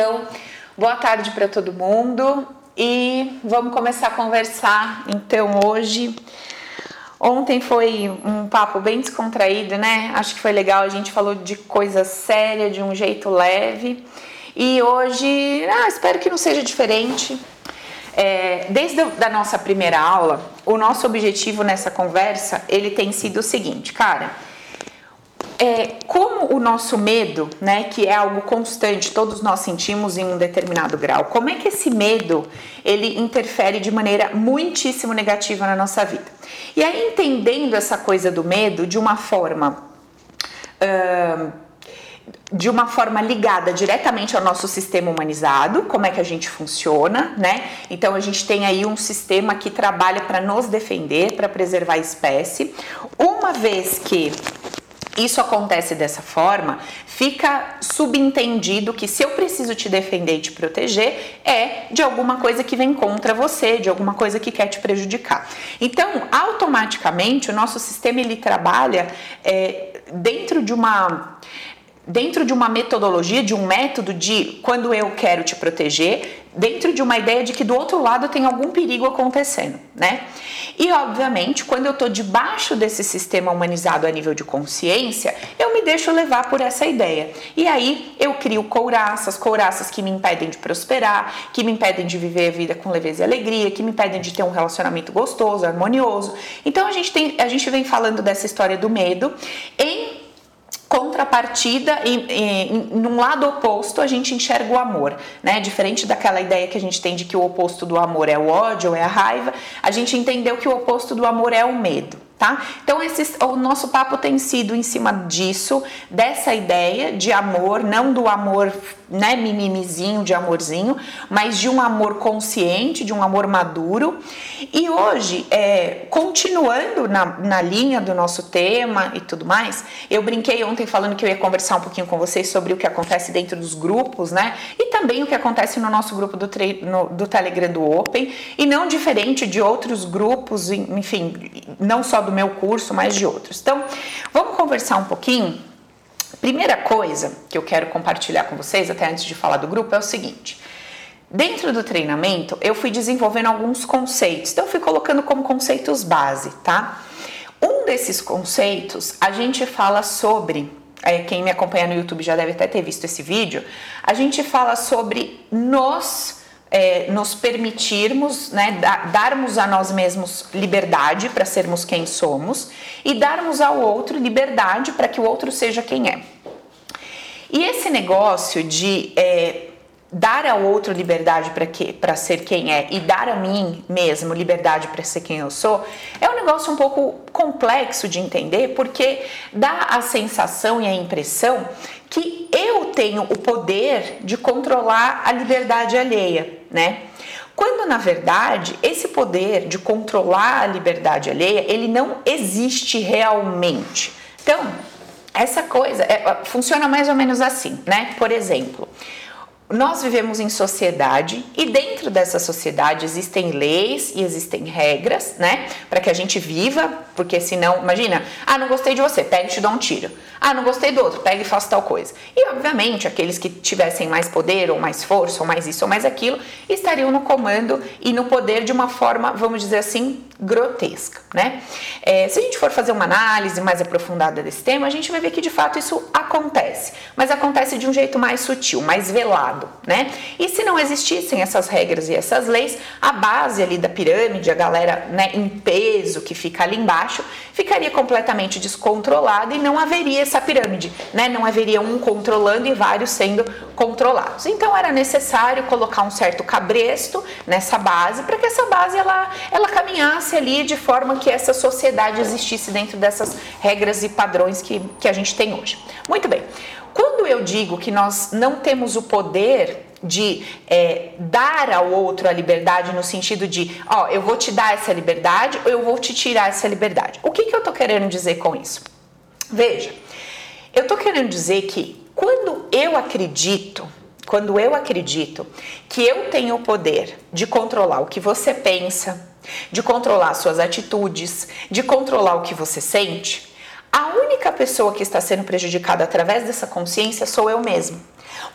Então, boa tarde para todo mundo e vamos começar a conversar então hoje. Ontem foi um papo bem descontraído, né? Acho que foi legal, a gente falou de coisa séria, de um jeito leve. E hoje, ah, espero que não seja diferente. É, desde a nossa primeira aula, o nosso objetivo nessa conversa, ele tem sido o seguinte, cara, é, como o nosso medo, né, que é algo constante, todos nós sentimos em um determinado grau, como é que esse medo ele interfere de maneira muitíssimo negativa na nossa vida? E aí, entendendo essa coisa do medo de uma forma. Uh, de uma forma ligada diretamente ao nosso sistema humanizado, como é que a gente funciona, né? Então a gente tem aí um sistema que trabalha para nos defender, para preservar a espécie. Uma vez que isso acontece dessa forma, fica subentendido que se eu preciso te defender e te proteger, é de alguma coisa que vem contra você, de alguma coisa que quer te prejudicar. Então, automaticamente, o nosso sistema ele trabalha é, dentro de uma dentro de uma metodologia, de um método de quando eu quero te proteger, dentro de uma ideia de que do outro lado tem algum perigo acontecendo, né? E obviamente, quando eu estou debaixo desse sistema humanizado a nível de consciência, eu me deixo levar por essa ideia. E aí eu crio couraças, couraças que me impedem de prosperar, que me impedem de viver a vida com leveza e alegria, que me impedem de ter um relacionamento gostoso, harmonioso. Então a gente tem, a gente vem falando dessa história do medo em contrapartida, em, em, num lado oposto, a gente enxerga o amor, né? Diferente daquela ideia que a gente tem de que o oposto do amor é o ódio, é a raiva, a gente entendeu que o oposto do amor é o medo tá? Então esse, o nosso papo tem sido em cima disso, dessa ideia de amor, não do amor, né, mimimizinho, de amorzinho, mas de um amor consciente, de um amor maduro. E hoje, é, continuando na, na linha do nosso tema e tudo mais, eu brinquei ontem falando que eu ia conversar um pouquinho com vocês sobre o que acontece dentro dos grupos, né? E também o que acontece no nosso grupo do, no, do Telegram do Open, e não diferente de outros grupos, enfim, não só do do meu curso, mas de outros. Então, vamos conversar um pouquinho. Primeira coisa que eu quero compartilhar com vocês, até antes de falar do grupo, é o seguinte. Dentro do treinamento, eu fui desenvolvendo alguns conceitos. Então, eu fui colocando como conceitos base, tá? Um desses conceitos, a gente fala sobre é, quem me acompanha no YouTube já deve até ter visto esse vídeo, a gente fala sobre nos é, nos permitirmos, né, darmos a nós mesmos liberdade para sermos quem somos e darmos ao outro liberdade para que o outro seja quem é. E esse negócio de é, dar ao outro liberdade para ser quem é e dar a mim mesmo liberdade para ser quem eu sou é um negócio um pouco complexo de entender porque dá a sensação e a impressão que eu tenho o poder de controlar a liberdade alheia, né? Quando na verdade esse poder de controlar a liberdade alheia, ele não existe realmente. Então, essa coisa é, funciona mais ou menos assim, né? Por exemplo, nós vivemos em sociedade e dentro dessa sociedade existem leis e existem regras, né? Para que a gente viva, porque senão, imagina, ah, não gostei de você, pega e te dá um tiro. Ah, não gostei do outro, pega e faça tal coisa. E obviamente, aqueles que tivessem mais poder, ou mais força, ou mais isso, ou mais aquilo, estariam no comando e no poder de uma forma, vamos dizer assim, grotesca, né? É, se a gente for fazer uma análise mais aprofundada desse tema, a gente vai ver que de fato isso acontece, mas acontece de um jeito mais sutil, mais velado, né? E se não existissem essas regras e essas leis, a base ali da pirâmide, a galera né, em peso que fica ali embaixo, ficaria completamente descontrolada e não haveria essa pirâmide, né? Não haveria um controlando e vários sendo controlados. Então era necessário colocar um certo cabresto nessa base para que essa base ela, ela caminhasse ali de forma que essa sociedade existisse dentro dessas regras e padrões que, que a gente tem hoje. Muito bem. Quando eu digo que nós não temos o poder de é, dar ao outro a liberdade no sentido de, ó, eu vou te dar essa liberdade ou eu vou te tirar essa liberdade. O que, que eu tô querendo dizer com isso? Veja, eu tô querendo dizer que quando eu acredito, quando eu acredito que eu tenho o poder de controlar o que você pensa, de controlar suas atitudes, de controlar o que você sente, a única pessoa que está sendo prejudicada através dessa consciência sou eu mesmo.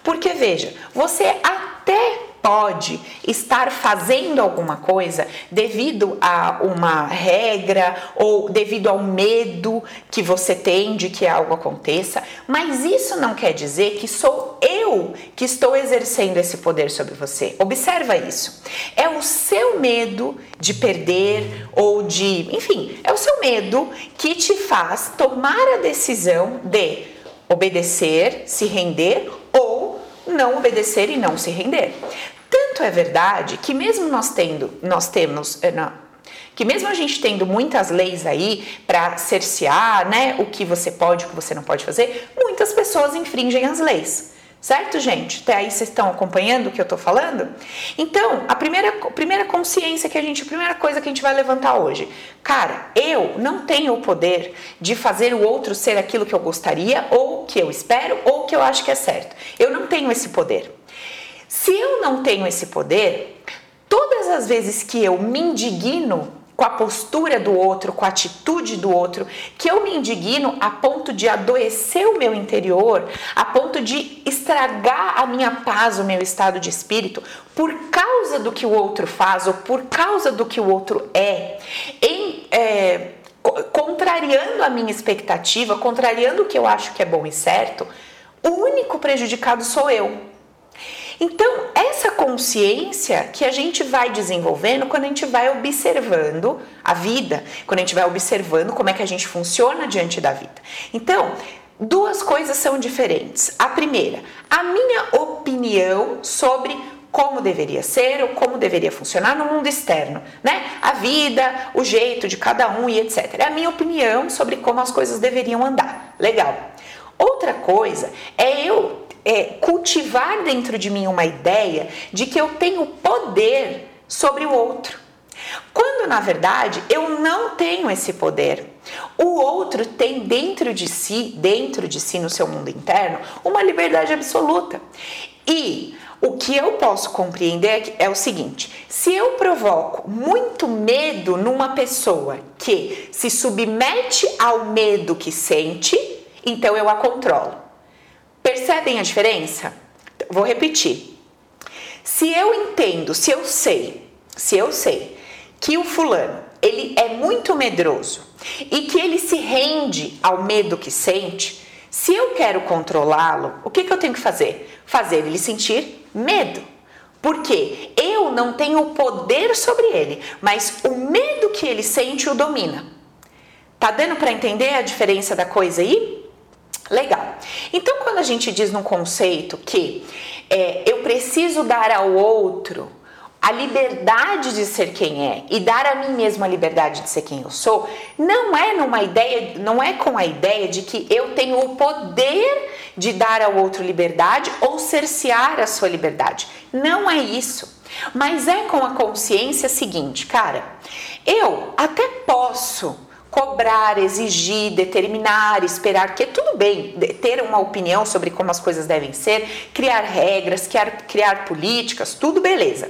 Porque veja, você até pode estar fazendo alguma coisa devido a uma regra ou devido ao medo que você tem de que algo aconteça, mas isso não quer dizer que sou eu que estou exercendo esse poder sobre você. Observa isso. É o seu medo de perder ou de, enfim, é o seu medo que te faz tomar a decisão de obedecer, se render ou não obedecer e não se render. Tanto é verdade que mesmo nós tendo, nós temos, eh, que mesmo a gente tendo muitas leis aí para cercear, né, o que você pode, o que você não pode fazer, muitas pessoas infringem as leis. Certo, gente? Até aí vocês estão acompanhando o que eu estou falando? Então, a primeira, primeira consciência que a gente, a primeira coisa que a gente vai levantar hoje, cara, eu não tenho o poder de fazer o outro ser aquilo que eu gostaria, ou que eu espero, ou que eu acho que é certo. Eu não tenho esse poder. Se eu não tenho esse poder, todas as vezes que eu me indigno com a postura do outro, com a atitude do outro, que eu me indigno a ponto de adoecer o meu interior, a ponto de estragar a minha paz, o meu estado de espírito, por causa do que o outro faz ou por causa do que o outro é, em, é contrariando a minha expectativa, contrariando o que eu acho que é bom e certo, o único prejudicado sou eu. Então, essa consciência que a gente vai desenvolvendo quando a gente vai observando a vida, quando a gente vai observando como é que a gente funciona diante da vida. Então, duas coisas são diferentes. A primeira, a minha opinião sobre como deveria ser ou como deveria funcionar no mundo externo, né? A vida, o jeito de cada um e etc. É a minha opinião sobre como as coisas deveriam andar. Legal. Outra coisa é eu é, cultivar dentro de mim uma ideia de que eu tenho poder sobre o outro. Quando na verdade eu não tenho esse poder. O outro tem dentro de si, dentro de si, no seu mundo interno, uma liberdade absoluta. E o que eu posso compreender é o seguinte: se eu provoco muito medo numa pessoa que se submete ao medo que sente, então eu a controlo. Percebem a diferença? Vou repetir. Se eu entendo, se eu sei, se eu sei que o fulano, ele é muito medroso e que ele se rende ao medo que sente, se eu quero controlá-lo, o que, que eu tenho que fazer? Fazer ele sentir medo. Porque eu não tenho poder sobre ele, mas o medo que ele sente o domina. Tá dando para entender a diferença da coisa aí? Legal. Então, quando a gente diz num conceito que é, eu preciso dar ao outro a liberdade de ser quem é e dar a mim mesma a liberdade de ser quem eu sou, não é numa ideia, não é com a ideia de que eu tenho o poder de dar ao outro liberdade ou cercear a sua liberdade. Não é isso. Mas é com a consciência seguinte, cara, eu até posso cobrar, exigir, determinar, esperar, que é tudo bem ter uma opinião sobre como as coisas devem ser, criar regras, criar, criar políticas, tudo beleza.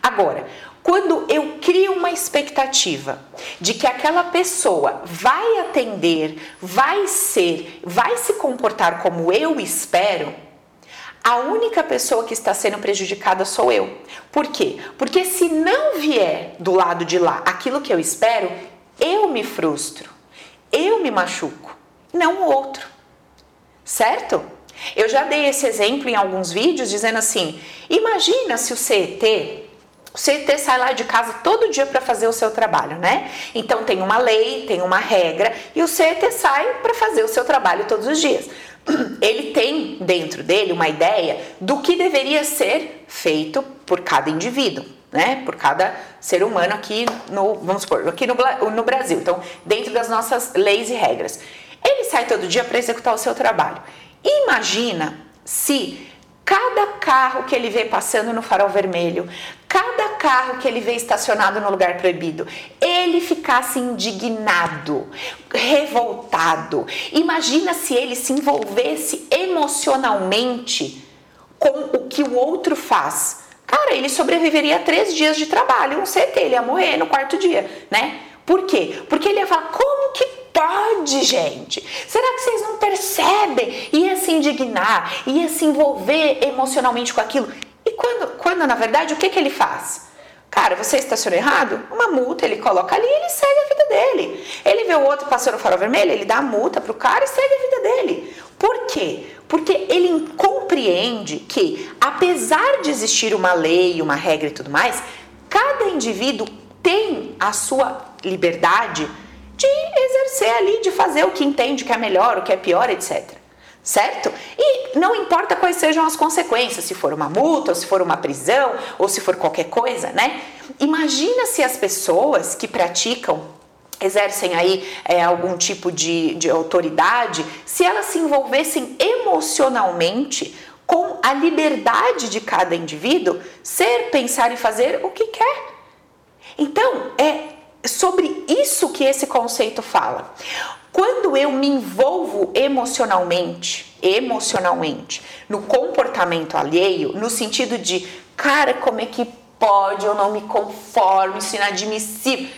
Agora, quando eu crio uma expectativa de que aquela pessoa vai atender, vai ser, vai se comportar como eu espero, a única pessoa que está sendo prejudicada sou eu. Por quê? Porque se não vier do lado de lá aquilo que eu espero, eu me frustro, eu me machuco, não o outro. Certo? Eu já dei esse exemplo em alguns vídeos dizendo assim: imagina se o CET o CET sai lá de casa todo dia para fazer o seu trabalho, né? Então tem uma lei, tem uma regra e o CET sai para fazer o seu trabalho todos os dias. Ele tem dentro dele uma ideia do que deveria ser feito por cada indivíduo né, por cada ser humano aqui no, vamos supor, aqui no, no Brasil. Então, dentro das nossas leis e regras. Ele sai todo dia para executar o seu trabalho. Imagina se cada carro que ele vê passando no farol vermelho, cada carro que ele vê estacionado no lugar proibido, ele ficasse indignado, revoltado. Imagina se ele se envolvesse emocionalmente com o que o outro faz Cara, ele sobreviveria a três dias de trabalho, um CT, ele ia morrer no quarto dia, né? Por quê? Porque ele ia falar, como que pode, gente? Será que vocês não percebem? Ia se indignar, ia se envolver emocionalmente com aquilo. E quando, quando na verdade, o que, que ele faz? Cara, você estacionou errado? Uma multa, ele coloca ali e ele segue a vida dele. Ele vê o outro passando farol vermelho, ele dá a multa pro cara e segue a vida dele. Por quê? Porque ele compreende que, apesar de existir uma lei, uma regra e tudo mais, cada indivíduo tem a sua liberdade de exercer ali, de fazer o que entende que é melhor, o que é pior, etc. Certo? E não importa quais sejam as consequências, se for uma multa, ou se for uma prisão, ou se for qualquer coisa, né? Imagina se as pessoas que praticam exercem aí é, algum tipo de, de autoridade, se elas se envolvessem emocionalmente com a liberdade de cada indivíduo ser, pensar e fazer o que quer. Então, é sobre isso que esse conceito fala. Quando eu me envolvo emocionalmente, emocionalmente, no comportamento alheio, no sentido de, cara, como é que pode, eu não me conformo, isso é inadmissível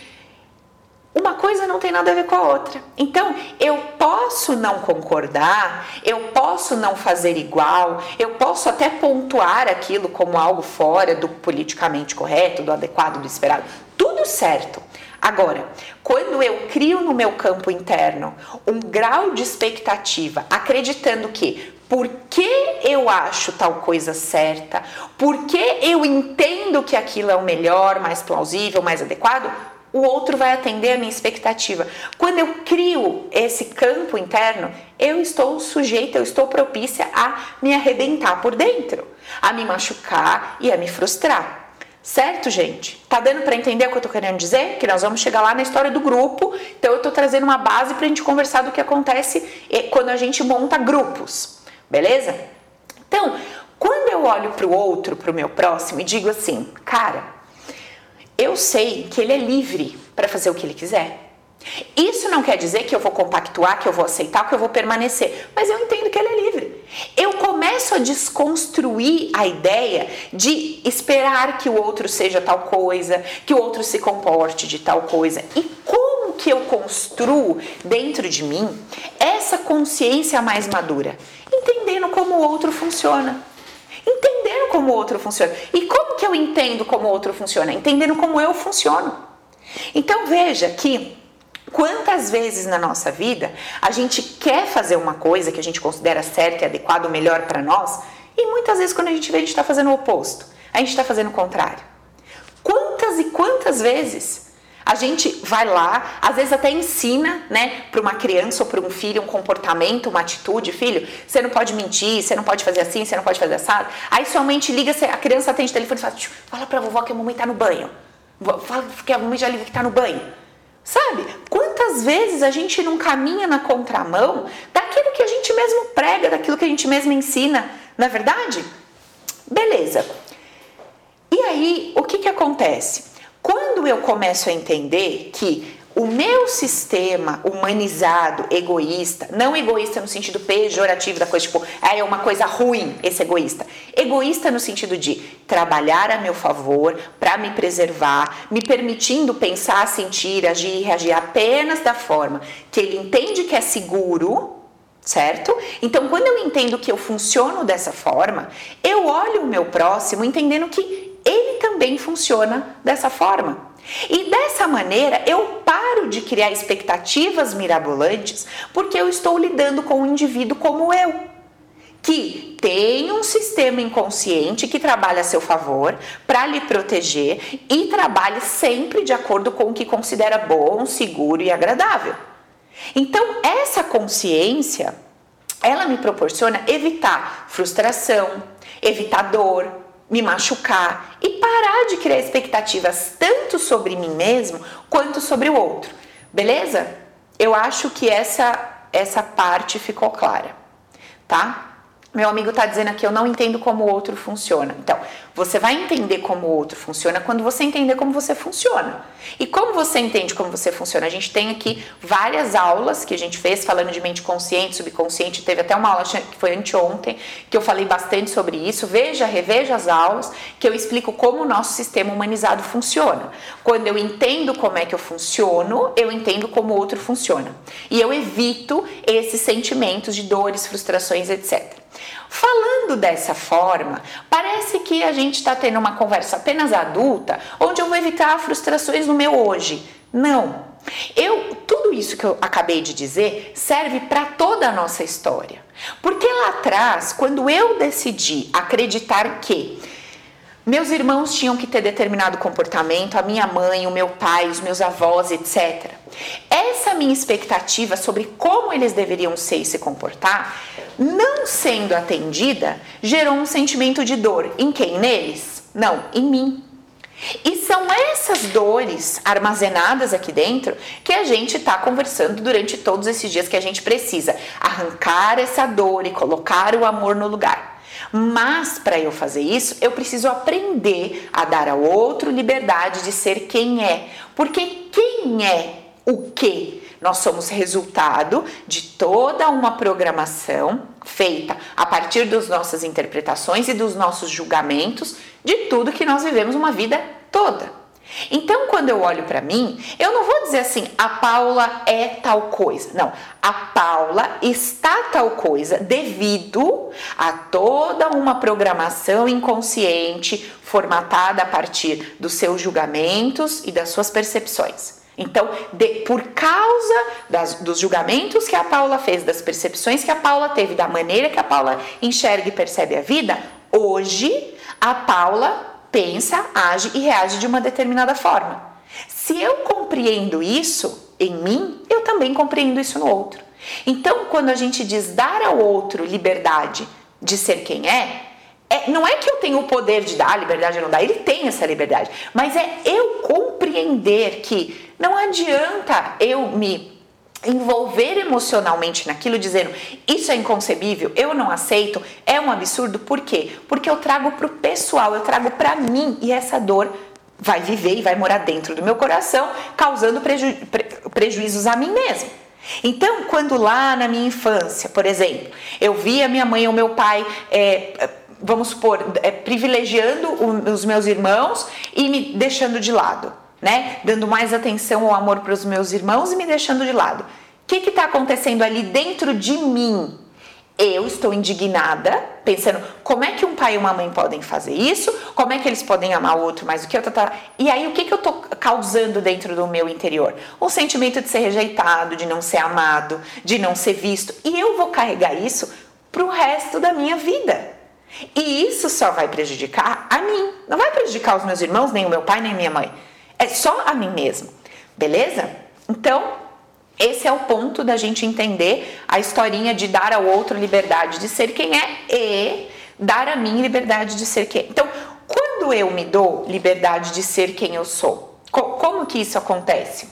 uma coisa não tem nada a ver com a outra. Então, eu posso não concordar, eu posso não fazer igual, eu posso até pontuar aquilo como algo fora do politicamente correto, do adequado, do esperado. Tudo certo. Agora, quando eu crio no meu campo interno um grau de expectativa, acreditando que porque eu acho tal coisa certa, porque eu entendo que aquilo é o melhor, mais plausível, mais adequado, o outro vai atender a minha expectativa. Quando eu crio esse campo interno, eu estou sujeita, eu estou propícia a me arrebentar por dentro, a me machucar e a me frustrar. Certo, gente? Tá dando para entender o que eu tô querendo dizer? Que nós vamos chegar lá na história do grupo. Então eu tô trazendo uma base pra gente conversar do que acontece quando a gente monta grupos. Beleza? Então, quando eu olho para o outro, para o meu próximo e digo assim, cara, eu sei que ele é livre para fazer o que ele quiser. Isso não quer dizer que eu vou compactuar, que eu vou aceitar, que eu vou permanecer, mas eu entendo que ele é livre. Eu começo a desconstruir a ideia de esperar que o outro seja tal coisa, que o outro se comporte de tal coisa. E como que eu construo dentro de mim essa consciência mais madura? Entendendo como o outro funciona entendendo como o outro funciona. E como que eu entendo como o outro funciona? Entendendo como eu funciono. Então veja que quantas vezes na nossa vida a gente quer fazer uma coisa que a gente considera certa e adequada, melhor para nós, e muitas vezes quando a gente vê a gente está fazendo o oposto, a gente está fazendo o contrário. Quantas e quantas vezes a gente vai lá, às vezes até ensina, né, para uma criança ou para um filho um comportamento, uma atitude, filho, você não pode mentir, você não pode fazer assim, você não pode fazer assado. Aí sua mãe te liga, a criança atende o telefone e fala, fala para a vovó que a mamãe tá no banho. Fala que a mamãe já liga que tá no banho. Sabe? Quantas vezes a gente não caminha na contramão daquilo que a gente mesmo prega, daquilo que a gente mesmo ensina, não é verdade? Beleza. E aí, o que que acontece? Quando eu começo a entender que o meu sistema humanizado, egoísta, não egoísta no sentido pejorativo da coisa, tipo, ah, é uma coisa ruim esse egoísta. Egoísta no sentido de trabalhar a meu favor para me preservar, me permitindo pensar, sentir, agir e reagir apenas da forma que ele entende que é seguro, certo? Então, quando eu entendo que eu funciono dessa forma, eu olho o meu próximo entendendo que ele também funciona dessa forma. E dessa maneira eu paro de criar expectativas mirabolantes porque eu estou lidando com um indivíduo como eu, que tem um sistema inconsciente que trabalha a seu favor para lhe proteger e trabalha sempre de acordo com o que considera bom, seguro e agradável. Então, essa consciência, ela me proporciona evitar frustração, evitar dor, me machucar e parar de criar expectativas tanto sobre mim mesmo quanto sobre o outro. Beleza? Eu acho que essa essa parte ficou clara, tá? Meu amigo está dizendo aqui, eu não entendo como o outro funciona. Então, você vai entender como o outro funciona quando você entender como você funciona. E como você entende como você funciona? A gente tem aqui várias aulas que a gente fez falando de mente consciente, subconsciente. Teve até uma aula que foi anteontem que eu falei bastante sobre isso. Veja, reveja as aulas que eu explico como o nosso sistema humanizado funciona. Quando eu entendo como é que eu funciono, eu entendo como o outro funciona. E eu evito esses sentimentos de dores, frustrações, etc. Falando dessa forma, parece que a gente está tendo uma conversa apenas adulta, onde eu vou evitar frustrações no meu hoje. Não. Eu, tudo isso que eu acabei de dizer serve para toda a nossa história. Porque lá atrás, quando eu decidi acreditar que meus irmãos tinham que ter determinado comportamento, a minha mãe, o meu pai, os meus avós, etc. Essa minha expectativa sobre como eles deveriam ser e se comportar, não sendo atendida, gerou um sentimento de dor. Em quem? Neles? Não, em mim. E são essas dores armazenadas aqui dentro que a gente está conversando durante todos esses dias que a gente precisa arrancar essa dor e colocar o amor no lugar. Mas para eu fazer isso, eu preciso aprender a dar ao outro liberdade de ser quem é. Porque quem é o que? Nós somos resultado de toda uma programação feita a partir das nossas interpretações e dos nossos julgamentos de tudo que nós vivemos uma vida toda. Então, quando eu olho para mim, eu não vou dizer assim, a Paula é tal coisa. Não, a Paula está tal coisa devido a toda uma programação inconsciente formatada a partir dos seus julgamentos e das suas percepções. Então, de, por causa das, dos julgamentos que a Paula fez, das percepções que a Paula teve, da maneira que a Paula enxerga e percebe a vida, hoje a Paula pensa, age e reage de uma determinada forma. Se eu compreendo isso em mim, eu também compreendo isso no outro. Então, quando a gente diz dar ao outro liberdade de ser quem é, é, não é que eu tenho o poder de dar liberdade ou não dar, ele tem essa liberdade, mas é eu compreender que não adianta eu me envolver emocionalmente naquilo, dizendo isso é inconcebível, eu não aceito, é um absurdo, por quê? Porque eu trago para o pessoal, eu trago para mim e essa dor vai viver e vai morar dentro do meu coração, causando preju pre prejuízos a mim mesmo. Então, quando lá na minha infância, por exemplo, eu via minha mãe ou meu pai, é, vamos supor, é, privilegiando os meus irmãos e me deixando de lado né? Dando mais atenção ou amor para os meus irmãos e me deixando de lado. O que está acontecendo ali dentro de mim? Eu estou indignada, pensando como é que um pai e uma mãe podem fazer isso, como é que eles podem amar o outro mais do que eu. Tá, tá. E aí, o que, que eu estou causando dentro do meu interior? Um sentimento de ser rejeitado, de não ser amado, de não ser visto. E eu vou carregar isso para o resto da minha vida. E isso só vai prejudicar a mim, não vai prejudicar os meus irmãos, nem o meu pai, nem minha mãe. É só a mim mesmo, beleza? Então, esse é o ponto da gente entender a historinha de dar ao outro liberdade de ser quem é e dar a mim liberdade de ser quem. É. Então, quando eu me dou liberdade de ser quem eu sou, como que isso acontece?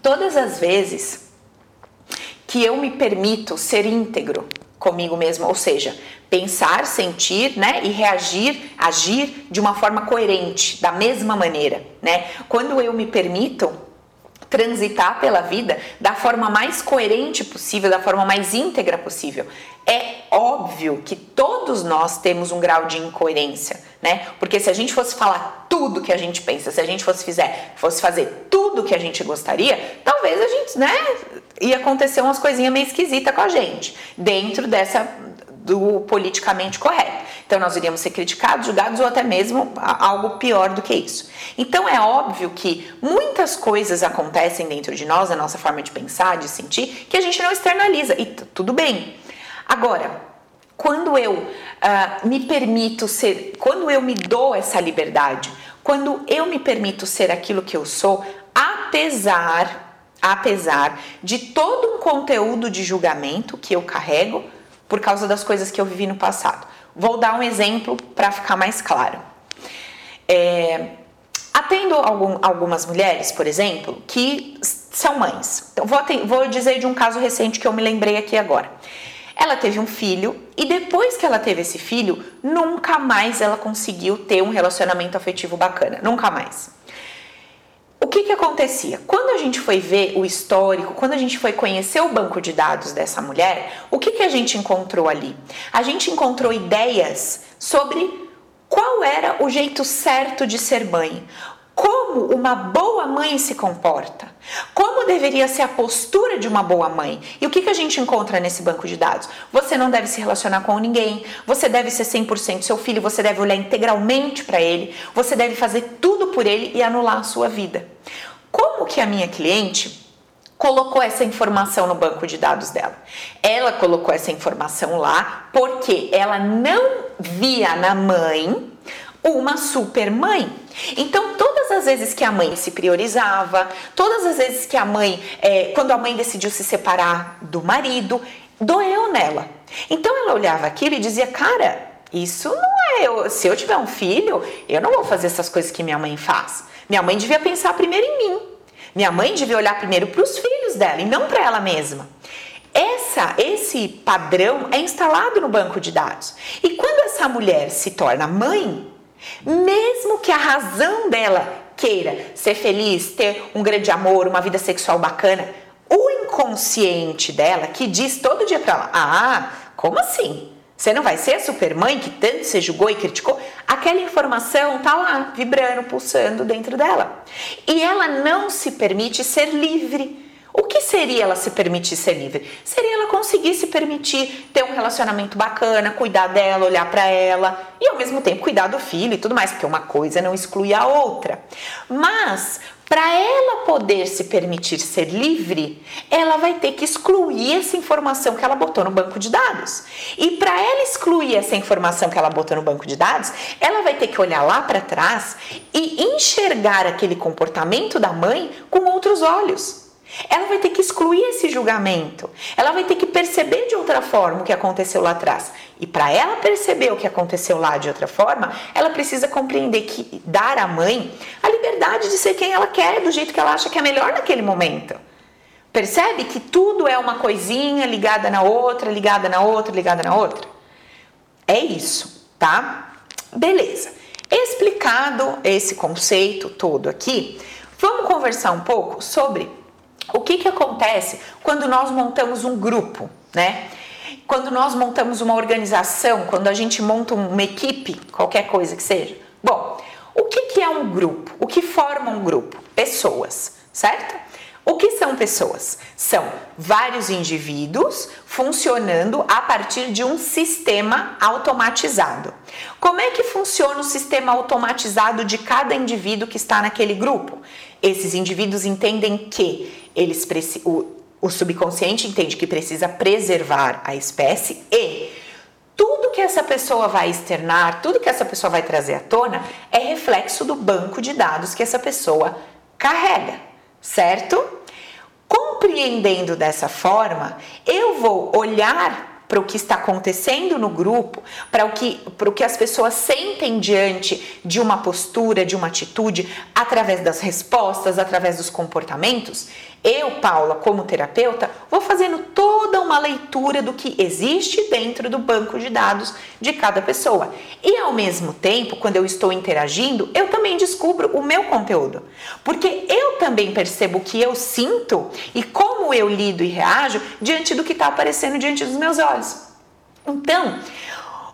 Todas as vezes que eu me permito ser íntegro comigo mesmo, ou seja, pensar, sentir, né, e reagir, agir de uma forma coerente, da mesma maneira, né? Quando eu me permito transitar pela vida da forma mais coerente possível, da forma mais íntegra possível. É óbvio que todos nós temos um grau de incoerência, né? Porque se a gente fosse falar tudo que a gente pensa, se a gente fosse fizer, fosse fazer tudo que a gente gostaria, talvez a gente, né, ia acontecer umas coisinhas meio esquisitas com a gente, dentro dessa do politicamente correto. Então nós iríamos ser criticados, julgados ou até mesmo algo pior do que isso. Então é óbvio que muitas coisas acontecem dentro de nós, a nossa forma de pensar, de sentir, que a gente não externaliza e tudo bem. Agora, quando eu uh, me permito ser, quando eu me dou essa liberdade, quando eu me permito ser aquilo que eu sou, apesar apesar de todo um conteúdo de julgamento que eu carrego, por causa das coisas que eu vivi no passado. Vou dar um exemplo para ficar mais claro. É, Atendo algum, algumas mulheres, por exemplo, que são mães. Então, vou, vou dizer de um caso recente que eu me lembrei aqui agora. Ela teve um filho e depois que ela teve esse filho, nunca mais ela conseguiu ter um relacionamento afetivo bacana. Nunca mais. O que que acontecia? Quando a gente foi ver o histórico, quando a gente foi conhecer o banco de dados dessa mulher, o que que a gente encontrou ali? A gente encontrou ideias sobre qual era o jeito certo de ser mãe, como uma boa mãe se comporta, como deveria ser a postura de uma boa mãe. E o que, que a gente encontra nesse banco de dados? Você não deve se relacionar com ninguém, você deve ser 100% seu filho, você deve olhar integralmente para ele, você deve fazer tudo por ele e anular a sua vida. Como que a minha cliente colocou essa informação no banco de dados dela. Ela colocou essa informação lá porque ela não via na mãe uma super mãe. Então, todas as vezes que a mãe se priorizava, todas as vezes que a mãe, é, quando a mãe decidiu se separar do marido, doeu nela. Então, ela olhava aquilo e dizia: Cara, isso não é eu. Se eu tiver um filho, eu não vou fazer essas coisas que minha mãe faz. Minha mãe devia pensar primeiro em mim. Minha mãe devia olhar primeiro para os filhos dela e não para ela mesma. Essa, esse padrão é instalado no banco de dados. E quando essa mulher se torna mãe, mesmo que a razão dela queira ser feliz, ter um grande amor, uma vida sexual bacana, o inconsciente dela que diz todo dia para ela: "Ah, como assim? Você não vai ser a supermãe que tanto se julgou e criticou?" Aquela informação tá lá, vibrando, pulsando dentro dela. E ela não se permite ser livre o que seria ela se permitir ser livre? Seria ela conseguir se permitir ter um relacionamento bacana, cuidar dela, olhar para ela e ao mesmo tempo cuidar do filho e tudo mais, porque uma coisa não exclui a outra. Mas para ela poder se permitir ser livre, ela vai ter que excluir essa informação que ela botou no banco de dados. E para ela excluir essa informação que ela botou no banco de dados, ela vai ter que olhar lá para trás e enxergar aquele comportamento da mãe com outros olhos. Ela vai ter que excluir esse julgamento. Ela vai ter que perceber de outra forma o que aconteceu lá atrás. E para ela perceber o que aconteceu lá de outra forma, ela precisa compreender que dar à mãe a liberdade de ser quem ela quer, do jeito que ela acha que é melhor naquele momento. Percebe que tudo é uma coisinha ligada na outra, ligada na outra, ligada na outra? É isso, tá? Beleza. Explicado esse conceito todo aqui, vamos conversar um pouco sobre o que, que acontece quando nós montamos um grupo, né? Quando nós montamos uma organização, quando a gente monta uma equipe, qualquer coisa que seja. Bom, o que, que é um grupo? O que forma um grupo? Pessoas, certo? O que são pessoas? São vários indivíduos funcionando a partir de um sistema automatizado. Como é que funciona o sistema automatizado de cada indivíduo que está naquele grupo? Esses indivíduos entendem que eles o, o subconsciente entende que precisa preservar a espécie e tudo que essa pessoa vai externar, tudo que essa pessoa vai trazer à tona é reflexo do banco de dados que essa pessoa carrega, certo? Compreendendo dessa forma, eu vou olhar para o que está acontecendo no grupo, para o que para o que as pessoas sentem diante de uma postura, de uma atitude, através das respostas, através dos comportamentos, eu, Paula, como terapeuta, vou fazendo toda uma leitura do que existe dentro do banco de dados de cada pessoa. E ao mesmo tempo, quando eu estou interagindo, eu também descubro o meu conteúdo. Porque eu também percebo o que eu sinto e como eu lido e reajo diante do que está aparecendo diante dos meus olhos. Então,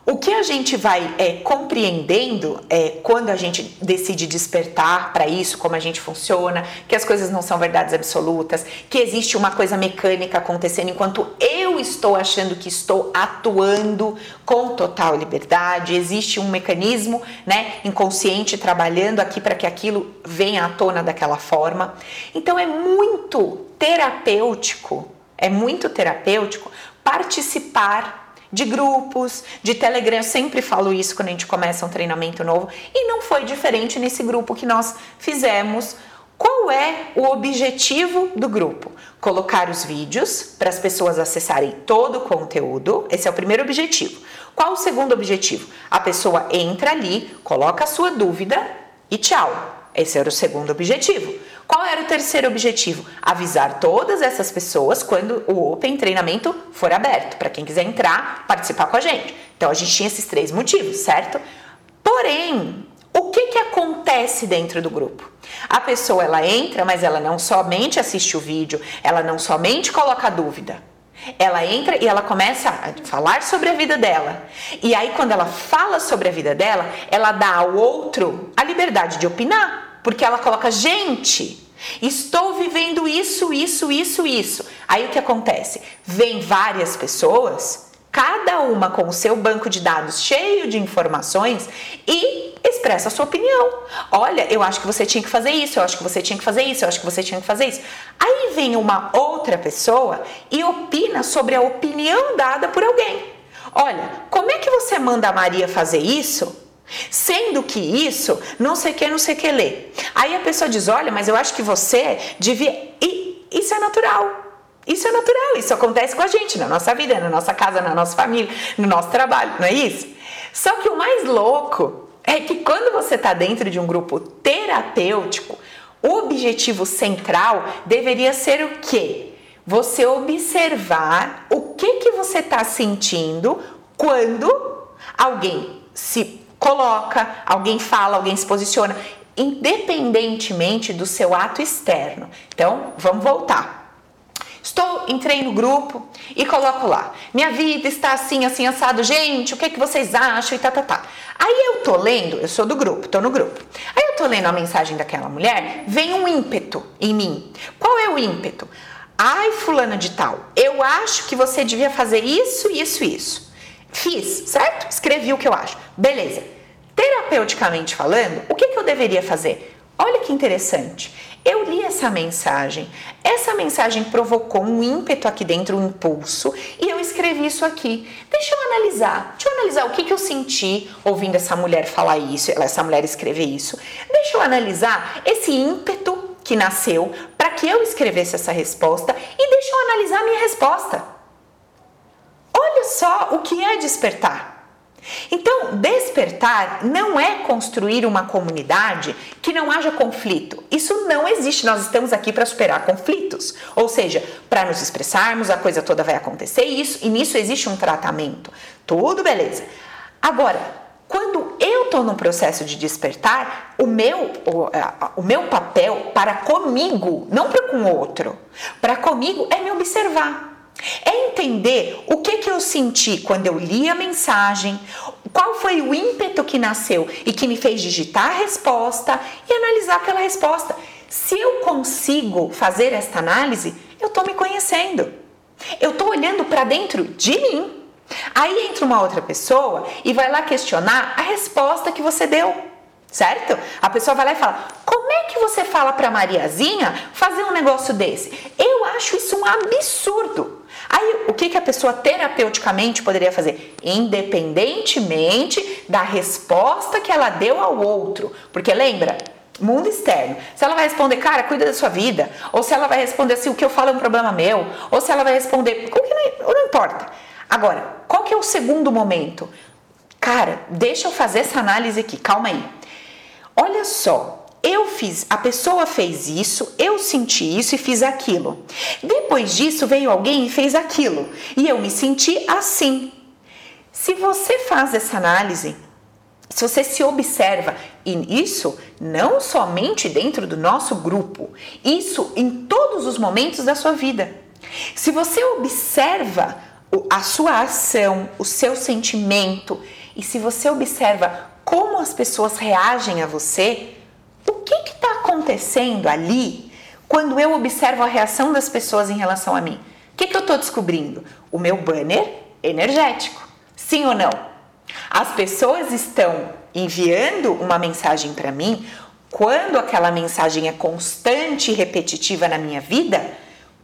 o que a gente vai é, compreendendo é, quando a gente decide despertar para isso, como a gente funciona, que as coisas não são verdades absolutas, que existe uma coisa mecânica acontecendo enquanto eu estou achando que estou atuando com total liberdade, existe um mecanismo né, inconsciente trabalhando aqui para que aquilo venha à tona daquela forma. Então é muito terapêutico, é muito terapêutico participar de grupos, de Telegram. Eu sempre falo isso quando a gente começa um treinamento novo e não foi diferente nesse grupo que nós fizemos. Qual é o objetivo do grupo? Colocar os vídeos para as pessoas acessarem todo o conteúdo. Esse é o primeiro objetivo. Qual o segundo objetivo? A pessoa entra ali, coloca a sua dúvida e tchau. Esse era o segundo objetivo. Qual era o terceiro objetivo? Avisar todas essas pessoas quando o Open treinamento for aberto, para quem quiser entrar, participar com a gente. Então a gente tinha esses três motivos, certo? Porém, o que, que acontece dentro do grupo? A pessoa ela entra, mas ela não somente assiste o vídeo, ela não somente coloca dúvida. Ela entra e ela começa a falar sobre a vida dela. E aí, quando ela fala sobre a vida dela, ela dá ao outro a liberdade de opinar. Porque ela coloca, gente, estou vivendo isso, isso, isso, isso. Aí o que acontece? Vem várias pessoas cada uma com o seu banco de dados cheio de informações e expressa a sua opinião. Olha, eu acho que você tinha que fazer isso, eu acho que você tinha que fazer isso, eu acho que você tinha que fazer isso. Aí vem uma outra pessoa e opina sobre a opinião dada por alguém. Olha, como é que você manda a Maria fazer isso? Sendo que isso, não sei que, não sei que ler. Aí a pessoa diz: Olha, mas eu acho que você devia. E isso é natural. Isso é natural, isso acontece com a gente na nossa vida, na nossa casa, na nossa família, no nosso trabalho, não é isso? Só que o mais louco é que quando você está dentro de um grupo terapêutico, o objetivo central deveria ser o quê? Você observar o que que você está sentindo quando alguém se coloca, alguém fala, alguém se posiciona, independentemente do seu ato externo. Então, vamos voltar. Estou, entrei no grupo e coloco lá. Minha vida está assim, assim, assado. Gente, o que, é que vocês acham? E tá, tá, tá. Aí eu tô lendo, eu sou do grupo, tô no grupo. Aí eu tô lendo a mensagem daquela mulher, vem um ímpeto em mim. Qual é o ímpeto? Ai, fulana de tal, eu acho que você devia fazer isso, isso, isso. Fiz, certo? Escrevi o que eu acho. Beleza. Terapeuticamente falando, o que, que eu deveria fazer? Olha que interessante. Eu li essa mensagem. Essa mensagem provocou um ímpeto aqui dentro, um impulso, e eu escrevi isso aqui. Deixa eu analisar. Deixa eu analisar o que, que eu senti ouvindo essa mulher falar isso, essa mulher escrever isso. Deixa eu analisar esse ímpeto que nasceu para que eu escrevesse essa resposta e deixa eu analisar a minha resposta. Olha só o que é despertar. Despertar não é construir uma comunidade que não haja conflito. Isso não existe. Nós estamos aqui para superar conflitos. Ou seja, para nos expressarmos, a coisa toda vai acontecer isso, e nisso existe um tratamento. Tudo beleza. Agora, quando eu estou no processo de despertar, o meu, o, o meu papel para comigo, não para com o outro, para comigo é me observar. É entender o que, que eu senti quando eu li a mensagem, qual foi o ímpeto que nasceu e que me fez digitar a resposta e analisar aquela resposta. Se eu consigo fazer esta análise, eu estou me conhecendo. Eu estou olhando para dentro de mim. Aí entra uma outra pessoa e vai lá questionar a resposta que você deu, certo? A pessoa vai lá e fala: Como é que você fala para Mariazinha fazer um negócio desse? Eu acho isso um absurdo. Aí, o que, que a pessoa terapeuticamente poderia fazer? Independentemente da resposta que ela deu ao outro. Porque lembra, mundo externo. Se ela vai responder, cara, cuida da sua vida, ou se ela vai responder assim, o que eu falo é um problema meu, ou se ela vai responder, não, não importa. Agora, qual que é o segundo momento? Cara, deixa eu fazer essa análise aqui, calma aí. Olha só, eu fiz, a pessoa fez isso, eu senti isso e fiz aquilo. Depois disso veio alguém e fez aquilo, e eu me senti assim. Se você faz essa análise, se você se observa, e isso não somente dentro do nosso grupo, isso em todos os momentos da sua vida. Se você observa a sua ação, o seu sentimento, e se você observa como as pessoas reagem a você, o que está acontecendo ali quando eu observo a reação das pessoas em relação a mim? O que, que eu estou descobrindo? O meu banner energético. Sim ou não? As pessoas estão enviando uma mensagem para mim. Quando aquela mensagem é constante e repetitiva na minha vida,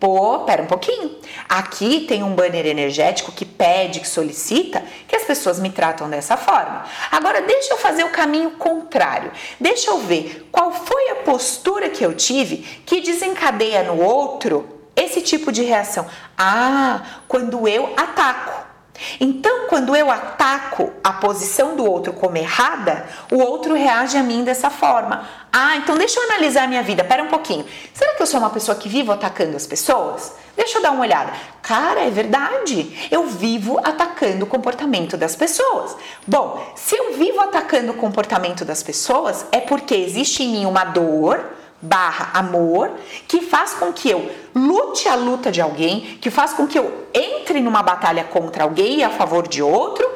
Pô, pera um pouquinho. Aqui tem um banner energético que pede, que solicita que as pessoas me tratam dessa forma. Agora, deixa eu fazer o caminho contrário. Deixa eu ver qual foi a postura que eu tive que desencadeia no outro esse tipo de reação. Ah, quando eu ataco. Então, quando eu ataco a posição do outro como errada, o outro reage a mim dessa forma. Ah, então deixa eu analisar a minha vida. Pera um pouquinho. Será que eu sou uma pessoa que vivo atacando as pessoas? Deixa eu dar uma olhada. Cara, é verdade. Eu vivo atacando o comportamento das pessoas. Bom, se eu vivo atacando o comportamento das pessoas, é porque existe em mim uma dor barra amor que faz com que eu lute a luta de alguém, que faz com que eu entre numa batalha contra alguém e a favor de outro.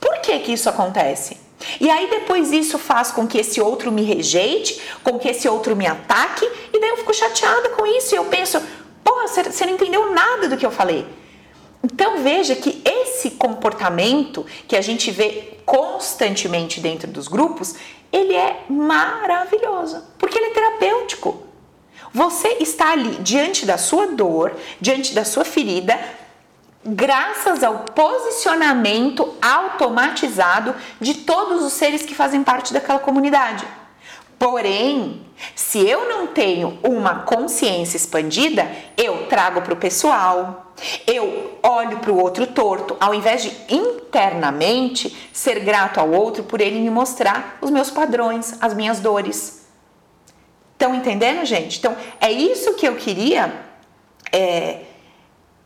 Por que que isso acontece? E aí depois isso faz com que esse outro me rejeite, com que esse outro me ataque, e daí eu fico chateada com isso e eu penso, porra, você não entendeu nada do que eu falei. Então veja que esse comportamento que a gente vê constantemente dentro dos grupos, ele é maravilhoso, porque ele é terapêutico. Você está ali diante da sua dor, diante da sua ferida, graças ao posicionamento automatizado de todos os seres que fazem parte daquela comunidade. Porém, se eu não tenho uma consciência expandida, eu trago para o pessoal, eu olho para o outro torto, ao invés de internamente ser grato ao outro por ele me mostrar os meus padrões, as minhas dores. Estão entendendo, gente? Então, é isso que eu queria é,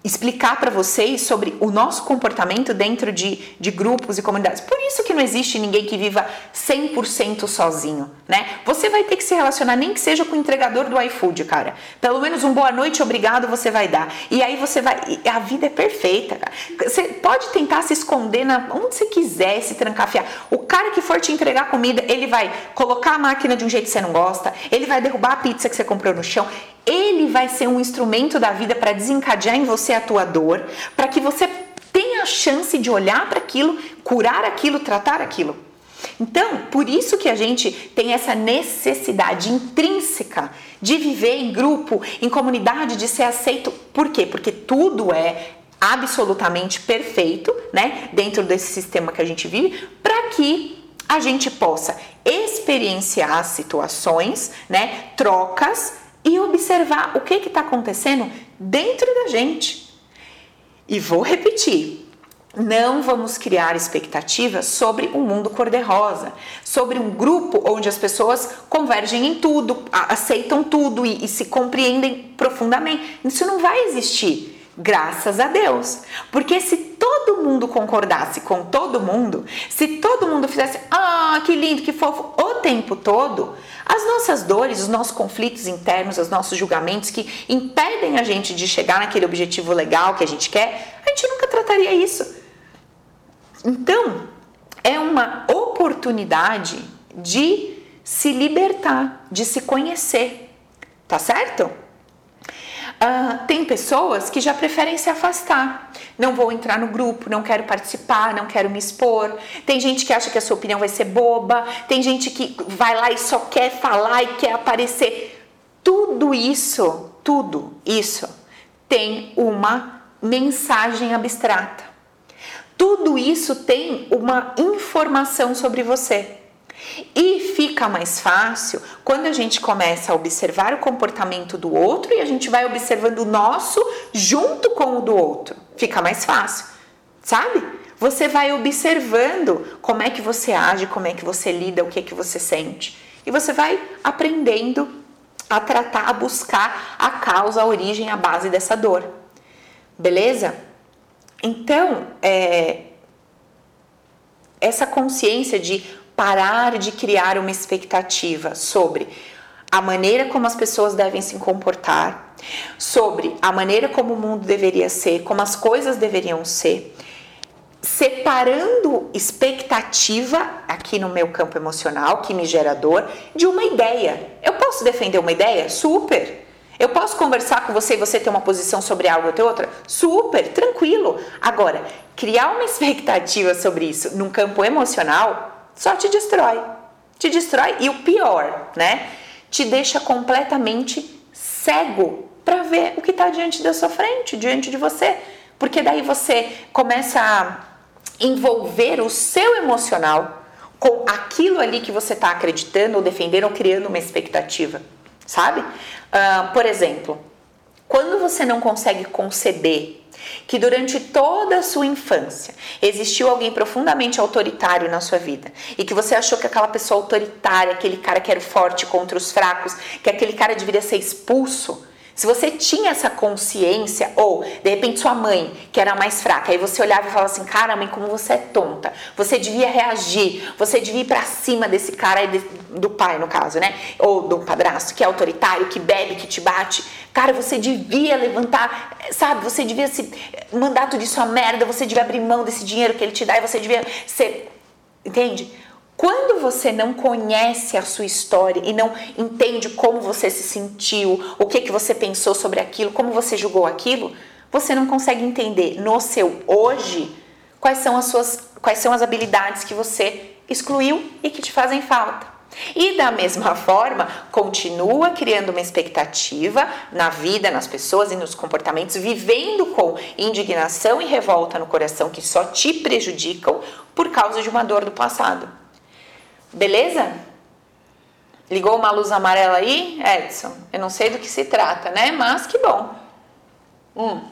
explicar para vocês sobre o nosso comportamento dentro de, de grupos e comunidades. Por isso que não existe ninguém que viva 100% sozinho, né? Você vai ter que se relacionar, nem que seja com o entregador do iFood, cara. Pelo menos um boa noite, obrigado, você vai dar. E aí você vai. A vida é perfeita, cara. Você pode tentar se esconder na, onde você quiser, se trancafiar. O cara que for te entregar comida, ele vai colocar a máquina de um jeito que você não gosta, ele vai derrubar a pizza que você comprou no chão, ele vai ser um instrumento da vida para desencadear em você a tua dor, para que você tenha a chance de olhar para aquilo, curar aquilo, tratar aquilo. Então, por isso que a gente tem essa necessidade intrínseca de viver em grupo, em comunidade, de ser aceito. Por quê? Porque tudo é absolutamente perfeito, né, dentro desse sistema que a gente vive, para que a gente possa experienciar situações, né, trocas e observar o que está acontecendo dentro da gente. E vou repetir. Não vamos criar expectativas sobre um mundo cor-de-rosa, sobre um grupo onde as pessoas convergem em tudo, aceitam tudo e, e se compreendem profundamente. Isso não vai existir. Graças a Deus. Porque se todo mundo concordasse com todo mundo, se todo mundo fizesse, ah, que lindo, que fofo, o tempo todo, as nossas dores, os nossos conflitos internos, os nossos julgamentos que impedem a gente de chegar naquele objetivo legal que a gente quer, a gente nunca trataria isso. Então, é uma oportunidade de se libertar, de se conhecer, tá certo? Uh, tem pessoas que já preferem se afastar. Não vou entrar no grupo, não quero participar, não quero me expor. Tem gente que acha que a sua opinião vai ser boba. Tem gente que vai lá e só quer falar e quer aparecer. Tudo isso, tudo isso tem uma mensagem abstrata. Tudo isso tem uma informação sobre você. E fica mais fácil quando a gente começa a observar o comportamento do outro e a gente vai observando o nosso junto com o do outro. Fica mais fácil, sabe? Você vai observando como é que você age, como é que você lida, o que é que você sente. E você vai aprendendo a tratar, a buscar a causa, a origem, a base dessa dor. Beleza? Então, é, essa consciência de parar de criar uma expectativa sobre a maneira como as pessoas devem se comportar, sobre a maneira como o mundo deveria ser, como as coisas deveriam ser, separando expectativa aqui no meu campo emocional, que me gera dor, de uma ideia. Eu posso defender uma ideia? Super! Eu posso conversar com você e você ter uma posição sobre algo ou ter outra? Super, tranquilo. Agora, criar uma expectativa sobre isso num campo emocional só te destrói. Te destrói e o pior, né? Te deixa completamente cego para ver o que está diante da sua frente, diante de você. Porque daí você começa a envolver o seu emocional com aquilo ali que você está acreditando ou defendendo ou criando uma expectativa, sabe? Uh, por exemplo, quando você não consegue conceber que durante toda a sua infância existiu alguém profundamente autoritário na sua vida e que você achou que aquela pessoa autoritária, aquele cara que era forte contra os fracos, que aquele cara deveria ser expulso, se você tinha essa consciência, ou de repente sua mãe, que era mais fraca, aí você olhava e falava assim: cara, mãe, como você é tonta, você devia reagir, você devia ir pra cima desse cara do pai, no caso, né? Ou do padrasto, que é autoritário, que bebe, que te bate. Cara, você devia levantar, sabe? Você devia se mandar tudo isso merda, você devia abrir mão desse dinheiro que ele te dá e você devia ser. Entende? Quando você não conhece a sua história e não entende como você se sentiu, o que que você pensou sobre aquilo, como você julgou aquilo, você não consegue entender no seu hoje quais são as suas quais são as habilidades que você excluiu e que te fazem falta. E da mesma forma, continua criando uma expectativa na vida, nas pessoas e nos comportamentos, vivendo com indignação e revolta no coração que só te prejudicam por causa de uma dor do passado. Beleza? Ligou uma luz amarela aí, Edson? Eu não sei do que se trata, né? Mas que bom. Hum.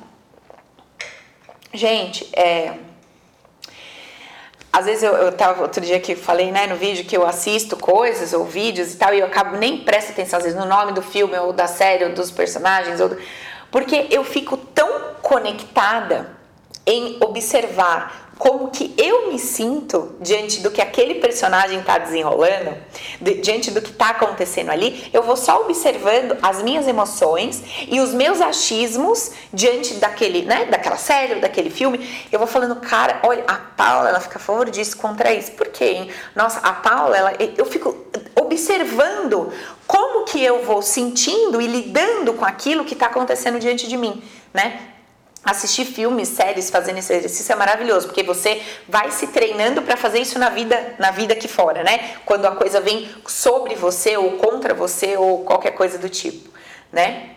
Gente, é. Às vezes eu, eu tava outro dia que falei, né, no vídeo que eu assisto coisas ou vídeos e tal, e eu acabo nem presto atenção, às vezes, no nome do filme, ou da série, ou dos personagens, ou do... porque eu fico tão conectada em observar como que eu me sinto diante do que aquele personagem está desenrolando, de, diante do que está acontecendo ali, eu vou só observando as minhas emoções e os meus achismos diante daquele, né, daquela série, daquele filme. Eu vou falando, cara, olha, a Paula, ela fica a favor disso, contra isso. Por quê? Hein? Nossa, a Paula, ela, eu fico observando como que eu vou sentindo e lidando com aquilo que está acontecendo diante de mim, né? Assistir filmes, séries, fazendo esse exercício é maravilhoso, porque você vai se treinando para fazer isso na vida, na vida aqui fora, né? Quando a coisa vem sobre você ou contra você ou qualquer coisa do tipo, né?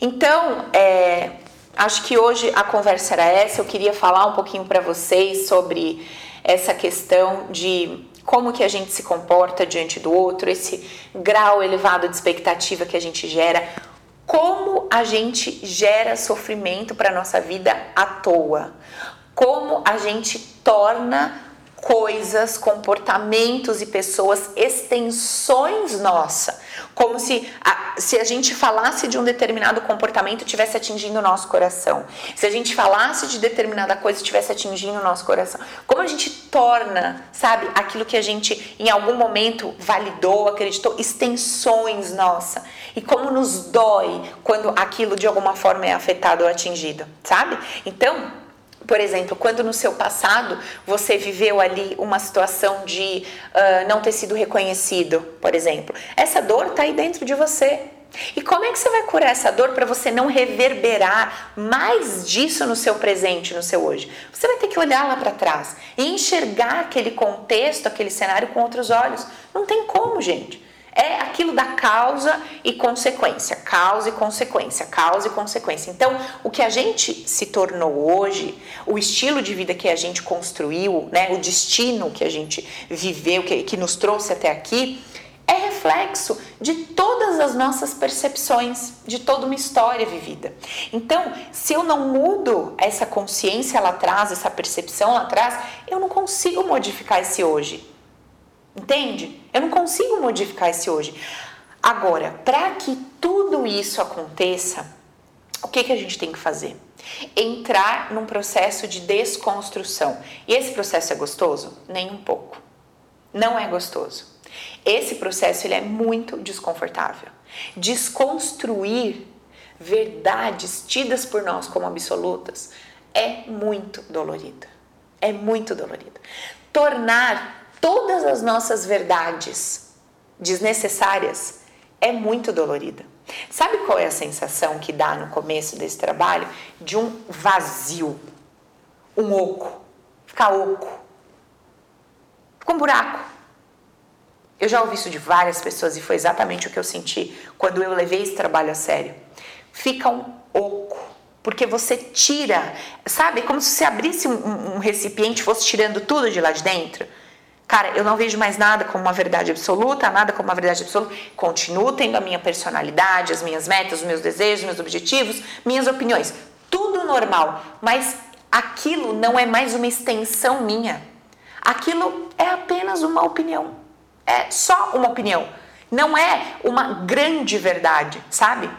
Então, é, acho que hoje a conversa era essa. Eu queria falar um pouquinho para vocês sobre essa questão de como que a gente se comporta diante do outro, esse grau elevado de expectativa que a gente gera, como a gente gera sofrimento para nossa vida à toa, como a gente torna coisas, comportamentos e pessoas extensões nossa, como se a, se a gente falasse de um determinado comportamento tivesse atingindo o nosso coração, se a gente falasse de determinada coisa tivesse atingindo o nosso coração, como a gente torna, sabe, aquilo que a gente em algum momento validou, acreditou, extensões nossa, e como nos dói quando aquilo de alguma forma é afetado ou atingido, sabe? Então por exemplo, quando no seu passado você viveu ali uma situação de uh, não ter sido reconhecido, por exemplo, essa dor está aí dentro de você. E como é que você vai curar essa dor para você não reverberar mais disso no seu presente, no seu hoje? Você vai ter que olhar lá para trás e enxergar aquele contexto, aquele cenário com outros olhos. Não tem como, gente é aquilo da causa e consequência, causa e consequência, causa e consequência. Então, o que a gente se tornou hoje, o estilo de vida que a gente construiu, né, o destino que a gente viveu, que, que nos trouxe até aqui, é reflexo de todas as nossas percepções, de toda uma história vivida. Então, se eu não mudo essa consciência lá atrás, essa percepção lá atrás, eu não consigo modificar esse hoje. Entende? Eu não consigo modificar esse hoje. Agora, para que tudo isso aconteça, o que, que a gente tem que fazer? Entrar num processo de desconstrução. E esse processo é gostoso? Nem um pouco. Não é gostoso. Esse processo ele é muito desconfortável. Desconstruir verdades tidas por nós como absolutas é muito dolorido. É muito dolorido. Tornar todas as nossas verdades desnecessárias é muito dolorida. Sabe qual é a sensação que dá no começo desse trabalho? De um vazio, um oco, ficar oco, fica um buraco. Eu já ouvi isso de várias pessoas e foi exatamente o que eu senti quando eu levei esse trabalho a sério. Fica um oco, porque você tira, sabe, como se você abrisse um, um recipiente e fosse tirando tudo de lá de dentro. Cara, eu não vejo mais nada como uma verdade absoluta, nada como uma verdade absoluta. Continuo tendo a minha personalidade, as minhas metas, os meus desejos, meus objetivos, minhas opiniões. tudo normal, mas aquilo não é mais uma extensão minha. Aquilo é apenas uma opinião. É só uma opinião. Não é uma grande verdade, sabe?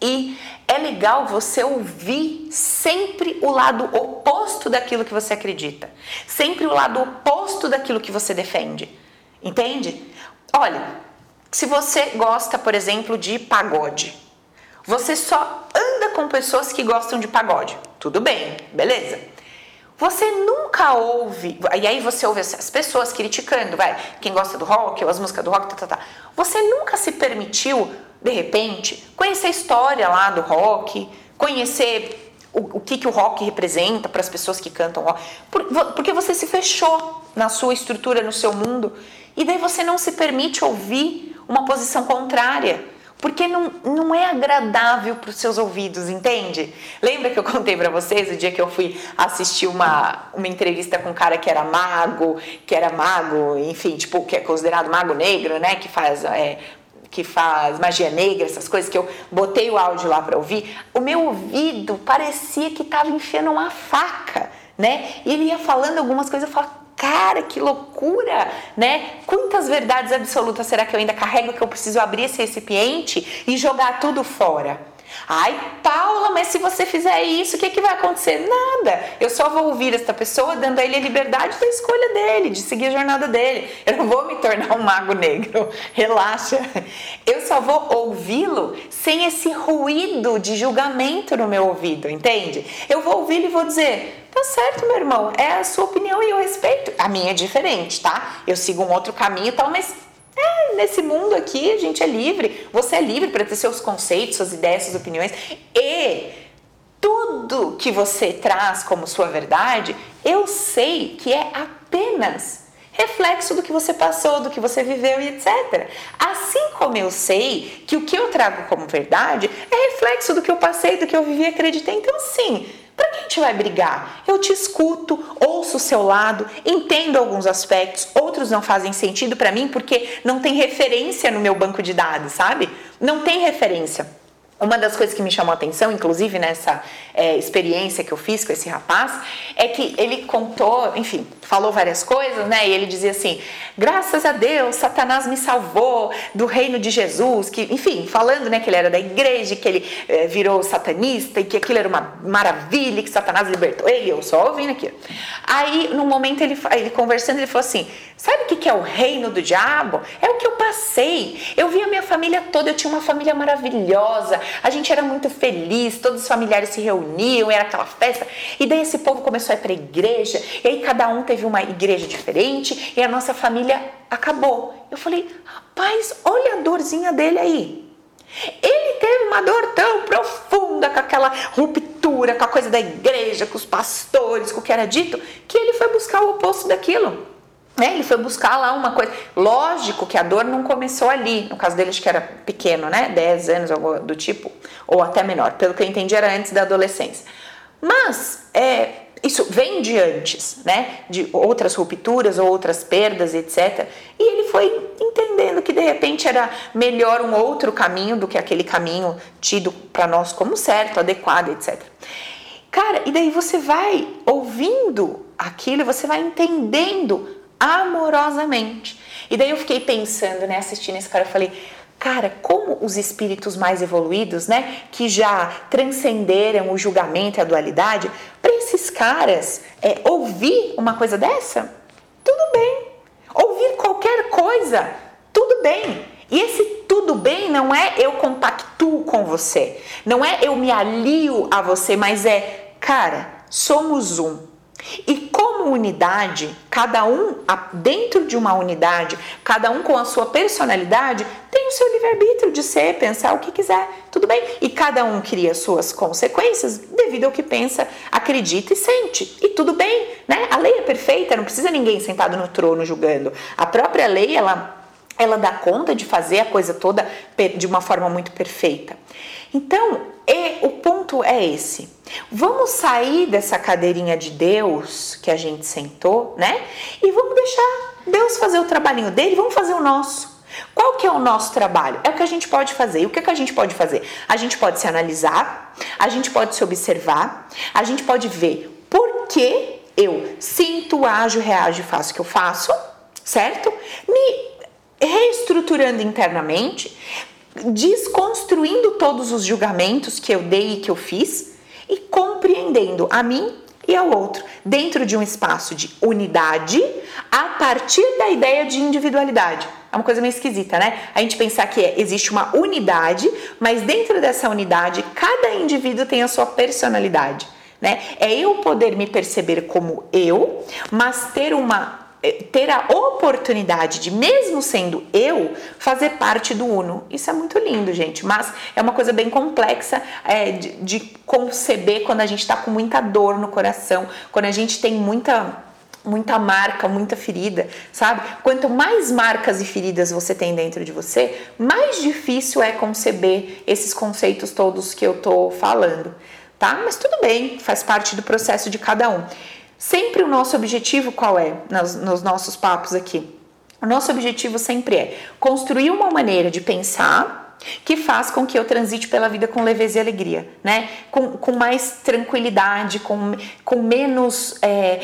E é legal você ouvir sempre o lado oposto daquilo que você acredita, sempre o lado oposto daquilo que você defende. Entende? Olha, se você gosta, por exemplo, de pagode, você só anda com pessoas que gostam de pagode. Tudo bem, beleza? Você nunca ouve, e aí você ouve as pessoas criticando, vai, quem gosta do rock, ou as músicas do rock, tá, tá, tá. Você nunca se permitiu, de repente, conhecer a história lá do rock, conhecer o, o que, que o rock representa para as pessoas que cantam rock, porque você se fechou na sua estrutura, no seu mundo, e daí você não se permite ouvir uma posição contrária porque não, não é agradável para os seus ouvidos, entende? Lembra que eu contei para vocês o dia que eu fui assistir uma, uma entrevista com um cara que era mago, que era mago, enfim, tipo, que é considerado mago negro, né? Que faz é, que faz magia negra, essas coisas que eu botei o áudio lá para ouvir, o meu ouvido parecia que estava enfiando uma faca, né? E ele ia falando algumas coisas, eu falava, cara, que loucura, né? Quantas verdades absolutas será que eu ainda carrego que eu preciso abrir esse recipiente e jogar tudo fora? Ai, Paula, mas se você fizer isso, o que, que vai acontecer? Nada. Eu só vou ouvir esta pessoa dando a ele a liberdade da escolha dele, de seguir a jornada dele. Eu não vou me tornar um mago negro. Relaxa. Eu só vou ouvi-lo sem esse ruído de julgamento no meu ouvido, entende? Eu vou ouvi-lo e vou dizer: Tá certo, meu irmão, é a sua opinião e eu respeito. A minha é diferente, tá? Eu sigo um outro caminho e tal, mas é, nesse mundo aqui a gente é livre. Você é livre para ter seus conceitos, suas ideias, suas opiniões. E tudo que você traz como sua verdade, eu sei que é apenas reflexo do que você passou, do que você viveu e etc. Assim como eu sei que o que eu trago como verdade é reflexo do que eu passei, do que eu vivi e acreditei. Então, sim, para que a gente vai brigar? Eu te escuto, ouço o seu lado, entendo alguns aspectos, outros não fazem sentido para mim porque não tem referência no meu banco de dados, sabe? Não tem referência. Uma das coisas que me chamou a atenção, inclusive nessa é, experiência que eu fiz com esse rapaz, é que ele contou, enfim, falou várias coisas, né? E ele dizia assim: graças a Deus, Satanás me salvou do reino de Jesus, que, enfim, falando, né, que ele era da igreja, que ele é, virou satanista e que aquilo era uma maravilha, que Satanás libertou ele. Eu só ouvindo aqui. Aí, no momento, ele, ele conversando, ele falou assim: sabe o que é o reino do diabo? É o que eu passei. Eu vi a minha família toda, eu tinha uma família maravilhosa a gente era muito feliz, todos os familiares se reuniam, era aquela festa. E daí esse povo começou a ir para igreja, e aí cada um teve uma igreja diferente, e a nossa família acabou. Eu falei, rapaz, olha a dorzinha dele aí. Ele teve uma dor tão profunda com aquela ruptura, com a coisa da igreja, com os pastores, com o que era dito, que ele foi buscar o oposto daquilo. É, ele foi buscar lá uma coisa. Lógico que a dor não começou ali. No caso dele, acho que era pequeno, né? 10 anos, algo do tipo, ou até menor. Pelo que eu entendi, era antes da adolescência. Mas é, isso vem de antes, né? De outras rupturas ou outras perdas, etc. E ele foi entendendo que de repente era melhor um outro caminho do que aquele caminho tido para nós como certo, adequado, etc. Cara, e daí você vai ouvindo aquilo, você vai entendendo amorosamente. E daí eu fiquei pensando, né, assistindo esse cara, eu falei, cara, como os espíritos mais evoluídos, né, que já transcenderam o julgamento e a dualidade, para esses caras é, ouvir uma coisa dessa, tudo bem. Ouvir qualquer coisa, tudo bem. E esse tudo bem não é eu compactuo com você, não é eu me alio a você, mas é, cara, somos um. E como unidade, cada um dentro de uma unidade, cada um com a sua personalidade, tem o seu livre-arbítrio de ser, pensar o que quiser, tudo bem. E cada um cria suas consequências devido ao que pensa, acredita e sente. E tudo bem, né? A lei é perfeita, não precisa ninguém sentado no trono julgando. A própria lei, ela ela dá conta de fazer a coisa toda de uma forma muito perfeita. Então, o ponto é esse. Vamos sair dessa cadeirinha de Deus que a gente sentou, né? E vamos deixar Deus fazer o trabalhinho dele, vamos fazer o nosso. Qual que é o nosso trabalho? É o que a gente pode fazer. E o que, que a gente pode fazer? A gente pode se analisar, a gente pode se observar, a gente pode ver por que eu sinto, ajo, reajo e faço o que eu faço, certo? Me reestruturando internamente, desconstruindo todos os julgamentos que eu dei e que eu fiz e compreendendo a mim e ao outro, dentro de um espaço de unidade, a partir da ideia de individualidade. É uma coisa meio esquisita, né? A gente pensar que é, existe uma unidade, mas dentro dessa unidade, cada indivíduo tem a sua personalidade. Né? É eu poder me perceber como eu, mas ter uma ter a oportunidade de, mesmo sendo eu, fazer parte do Uno. Isso é muito lindo, gente, mas é uma coisa bem complexa é, de, de conceber quando a gente está com muita dor no coração, quando a gente tem muita muita marca, muita ferida, sabe? Quanto mais marcas e feridas você tem dentro de você, mais difícil é conceber esses conceitos todos que eu tô falando, tá? Mas tudo bem, faz parte do processo de cada um. Sempre o nosso objetivo qual é nos, nos nossos papos aqui? O nosso objetivo sempre é construir uma maneira de pensar que faz com que eu transite pela vida com leveza e alegria, né? Com, com mais tranquilidade, com, com menos, é,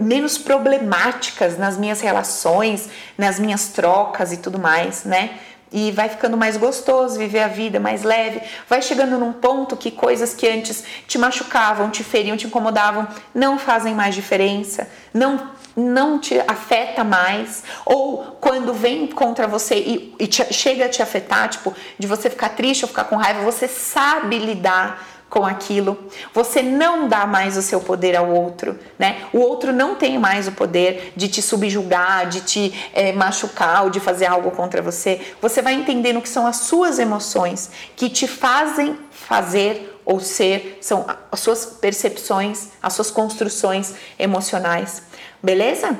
menos problemáticas nas minhas relações, nas minhas trocas e tudo mais, né? E vai ficando mais gostoso viver a vida, mais leve. Vai chegando num ponto que coisas que antes te machucavam, te feriam, te incomodavam, não fazem mais diferença, não não te afeta mais, ou quando vem contra você e, e te, chega a te afetar, tipo, de você ficar triste ou ficar com raiva, você sabe lidar com aquilo. Você não dá mais o seu poder ao outro, né? O outro não tem mais o poder de te subjugar, de te é, machucar ou de fazer algo contra você. Você vai entendendo que são as suas emoções que te fazem fazer ou ser, são as suas percepções, as suas construções emocionais. Beleza?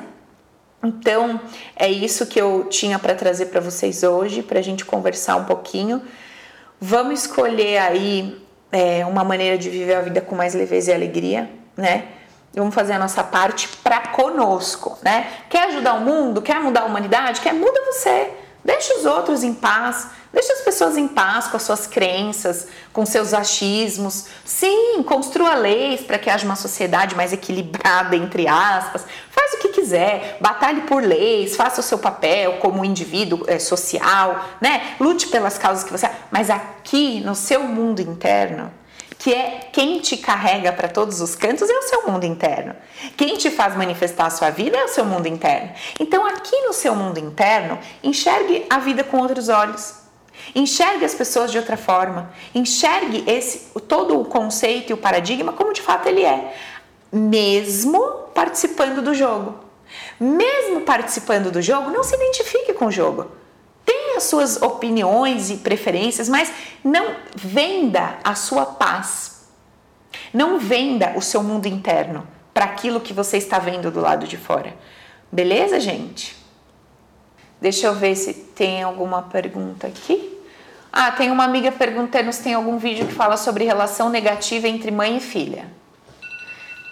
Então, é isso que eu tinha para trazer para vocês hoje, para a gente conversar um pouquinho. Vamos escolher aí é, uma maneira de viver a vida com mais leveza e alegria, né? Vamos fazer a nossa parte para conosco, né? Quer ajudar o mundo? Quer mudar a humanidade? Quer muda você. Deixa os outros em paz. Deixa as pessoas em paz com as suas crenças, com seus achismos. Sim, construa leis para que haja uma sociedade mais equilibrada, entre aspas. Faz o que quiser, batalhe por leis, faça o seu papel como indivíduo é, social, né? Lute pelas causas que você. Mas aqui no seu mundo interno, que é quem te carrega para todos os cantos, é o seu mundo interno. Quem te faz manifestar a sua vida é o seu mundo interno. Então, aqui no seu mundo interno, enxergue a vida com outros olhos. Enxergue as pessoas de outra forma. Enxergue esse todo o conceito e o paradigma como de fato ele é, mesmo participando do jogo. Mesmo participando do jogo, não se identifique com o jogo. Tenha suas opiniões e preferências, mas não venda a sua paz. Não venda o seu mundo interno para aquilo que você está vendo do lado de fora. Beleza, gente? Deixa eu ver se tem alguma pergunta aqui. Ah, tem uma amiga perguntando se tem algum vídeo que fala sobre relação negativa entre mãe e filha.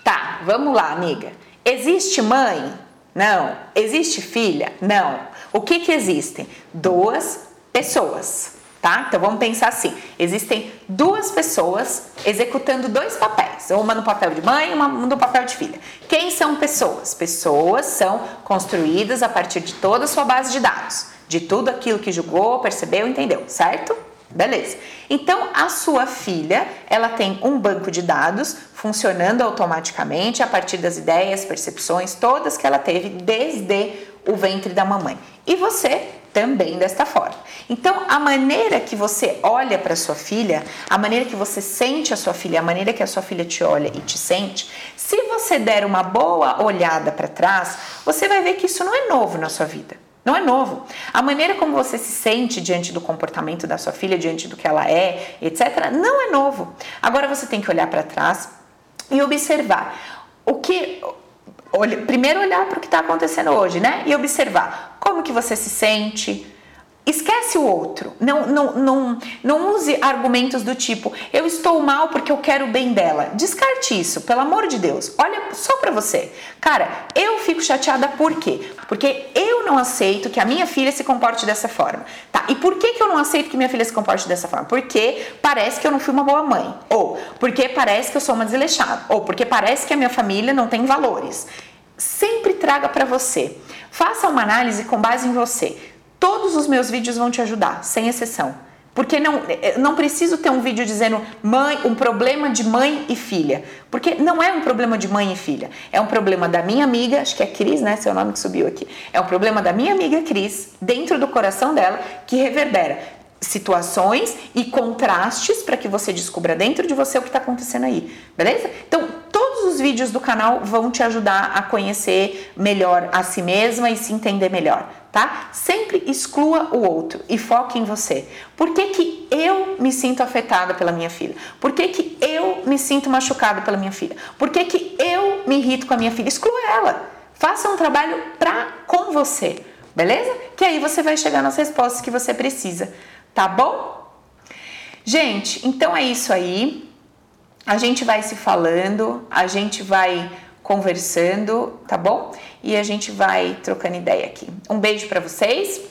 Tá, vamos lá, amiga. Existe mãe? Não. Existe filha? Não. O que que existem? Duas pessoas, tá? Então vamos pensar assim: existem duas pessoas executando dois papéis, uma no papel de mãe e uma no papel de filha. Quem são pessoas? Pessoas são construídas a partir de toda a sua base de dados de tudo aquilo que julgou, percebeu, entendeu, certo? Beleza. Então, a sua filha, ela tem um banco de dados funcionando automaticamente a partir das ideias, percepções, todas que ela teve desde o ventre da mamãe. E você também desta forma. Então, a maneira que você olha para sua filha, a maneira que você sente a sua filha, a maneira que a sua filha te olha e te sente, se você der uma boa olhada para trás, você vai ver que isso não é novo na sua vida. Não é novo. A maneira como você se sente diante do comportamento da sua filha, diante do que ela é, etc., não é novo. Agora você tem que olhar para trás e observar o que. Olha, primeiro olhar para o que está acontecendo hoje, né? E observar como que você se sente, Esquece o outro. Não, não, não, não use argumentos do tipo eu estou mal porque eu quero o bem dela. Descarte isso, pelo amor de Deus. Olha só para você. Cara, eu fico chateada por quê? Porque eu não aceito que a minha filha se comporte dessa forma. Tá? E por que, que eu não aceito que minha filha se comporte dessa forma? Porque parece que eu não fui uma boa mãe. Ou porque parece que eu sou uma desleixada. Ou porque parece que a minha família não tem valores. Sempre traga para você. Faça uma análise com base em você. Todos os meus vídeos vão te ajudar, sem exceção. Porque não, eh, não preciso ter um vídeo dizendo mãe, um problema de mãe e filha. Porque não é um problema de mãe e filha. É um problema da minha amiga, acho que é Cris, né? Seu nome que subiu aqui. É um problema da minha amiga Cris, dentro do coração dela, que reverbera situações e contrastes para que você descubra dentro de você o que está acontecendo aí, beleza? Então, todos os vídeos do canal vão te ajudar a conhecer melhor a si mesma e se entender melhor tá? Sempre exclua o outro e foque em você. Por que, que eu me sinto afetada pela minha filha? Por que, que eu me sinto machucada pela minha filha? Por que, que eu me irrito com a minha filha? Exclua ela. Faça um trabalho pra, com você, beleza? Que aí você vai chegar nas respostas que você precisa, tá bom? Gente, então é isso aí. A gente vai se falando, a gente vai conversando, tá bom? E a gente vai trocando ideia aqui. Um beijo para vocês